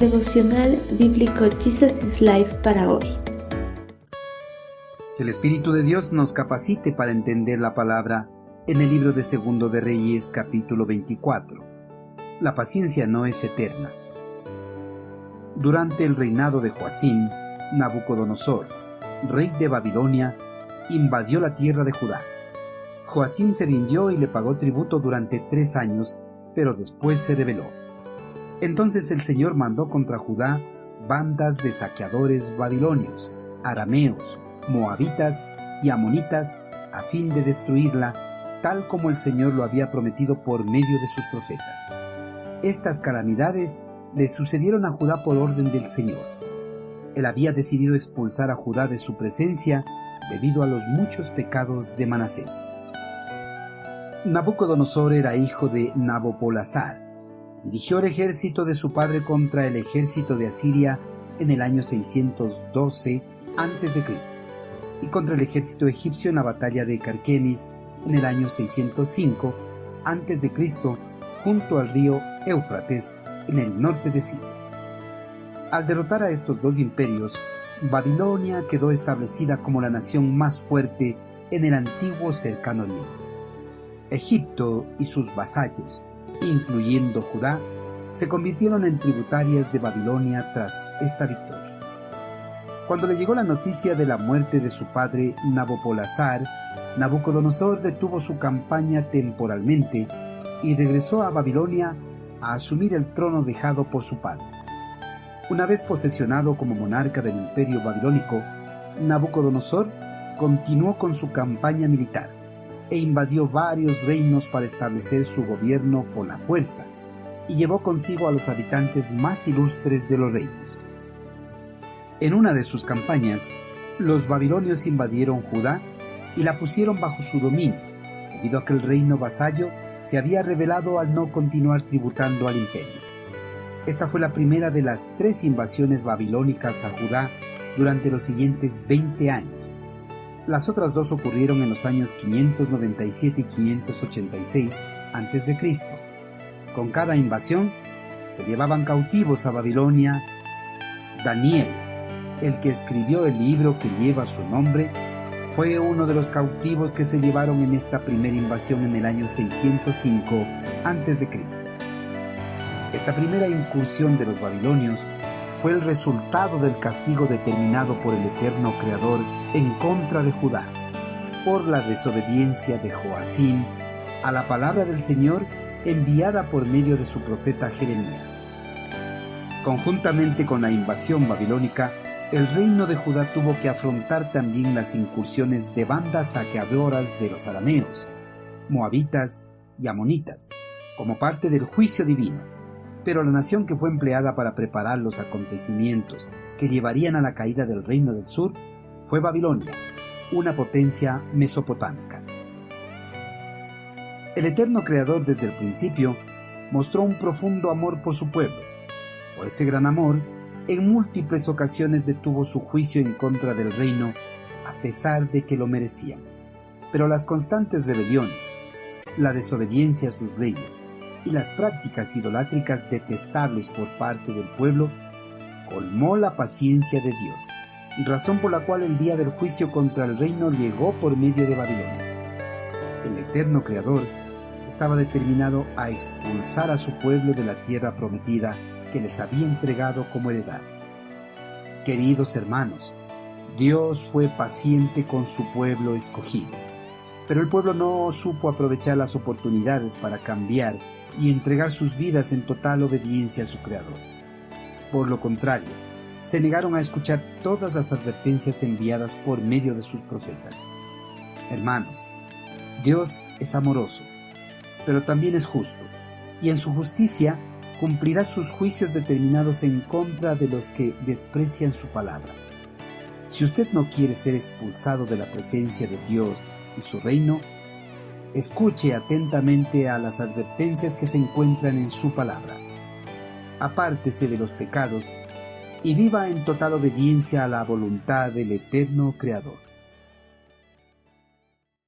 Devocional Bíblico Jesus is Life para hoy. Que el Espíritu de Dios nos capacite para entender la palabra en el libro de Segundo de Reyes capítulo 24. La paciencia no es eterna. Durante el reinado de Joacim, Nabucodonosor, rey de Babilonia, invadió la tierra de Judá. Joacim se rindió y le pagó tributo durante tres años, pero después se rebeló. Entonces el Señor mandó contra Judá bandas de saqueadores babilonios, arameos, moabitas y amonitas a fin de destruirla, tal como el Señor lo había prometido por medio de sus profetas. Estas calamidades le sucedieron a Judá por orden del Señor. Él había decidido expulsar a Judá de su presencia debido a los muchos pecados de Manasés. Nabucodonosor era hijo de Nabopolazar. Dirigió el ejército de su padre contra el ejército de Asiria en el año 612 a.C. y contra el ejército egipcio en la batalla de Carquemis en el año 605 a.C. junto al río Éufrates en el norte de Siria. Al derrotar a estos dos imperios, Babilonia quedó establecida como la nación más fuerte en el antiguo cercano oriente. Egipto y sus vasallos, incluyendo Judá, se convirtieron en tributarias de Babilonia tras esta victoria. Cuando le llegó la noticia de la muerte de su padre Nabopolazar, Nabucodonosor detuvo su campaña temporalmente y regresó a Babilonia a asumir el trono dejado por su padre. Una vez posesionado como monarca del imperio babilónico, Nabucodonosor continuó con su campaña militar e invadió varios reinos para establecer su gobierno por la fuerza, y llevó consigo a los habitantes más ilustres de los reinos. En una de sus campañas, los babilonios invadieron Judá y la pusieron bajo su dominio, debido a que el reino vasallo se había rebelado al no continuar tributando al imperio. Esta fue la primera de las tres invasiones babilónicas a Judá durante los siguientes 20 años. Las otras dos ocurrieron en los años 597 y 586 a.C. Con cada invasión se llevaban cautivos a Babilonia. Daniel, el que escribió el libro que lleva su nombre, fue uno de los cautivos que se llevaron en esta primera invasión en el año 605 a.C. Esta primera incursión de los babilonios fue el resultado del castigo determinado por el eterno Creador en contra de Judá, por la desobediencia de Joacim a la palabra del Señor enviada por medio de su profeta Jeremías. Conjuntamente con la invasión babilónica, el reino de Judá tuvo que afrontar también las incursiones de bandas saqueadoras de los arameos, moabitas y amonitas, como parte del juicio divino. Pero la nación que fue empleada para preparar los acontecimientos que llevarían a la caída del reino del sur fue Babilonia, una potencia mesopotámica. El eterno Creador desde el principio mostró un profundo amor por su pueblo. Por ese gran amor, en múltiples ocasiones detuvo su juicio en contra del reino, a pesar de que lo merecían. Pero las constantes rebeliones, la desobediencia a sus leyes y las prácticas idolátricas detestables por parte del pueblo colmó la paciencia de Dios, razón por la cual el día del juicio contra el reino llegó por medio de Babilonia. El eterno Creador estaba determinado a expulsar a su pueblo de la tierra prometida que les había entregado como heredad. Queridos hermanos, Dios fue paciente con su pueblo escogido, pero el pueblo no supo aprovechar las oportunidades para cambiar y entregar sus vidas en total obediencia a su Creador. Por lo contrario, se negaron a escuchar todas las advertencias enviadas por medio de sus profetas. Hermanos, Dios es amoroso, pero también es justo, y en su justicia cumplirá sus juicios determinados en contra de los que desprecian su palabra. Si usted no quiere ser expulsado de la presencia de Dios y su reino, escuche atentamente a las advertencias que se encuentran en su palabra. Apártese de los pecados y viva en total obediencia a la voluntad del eterno Creador.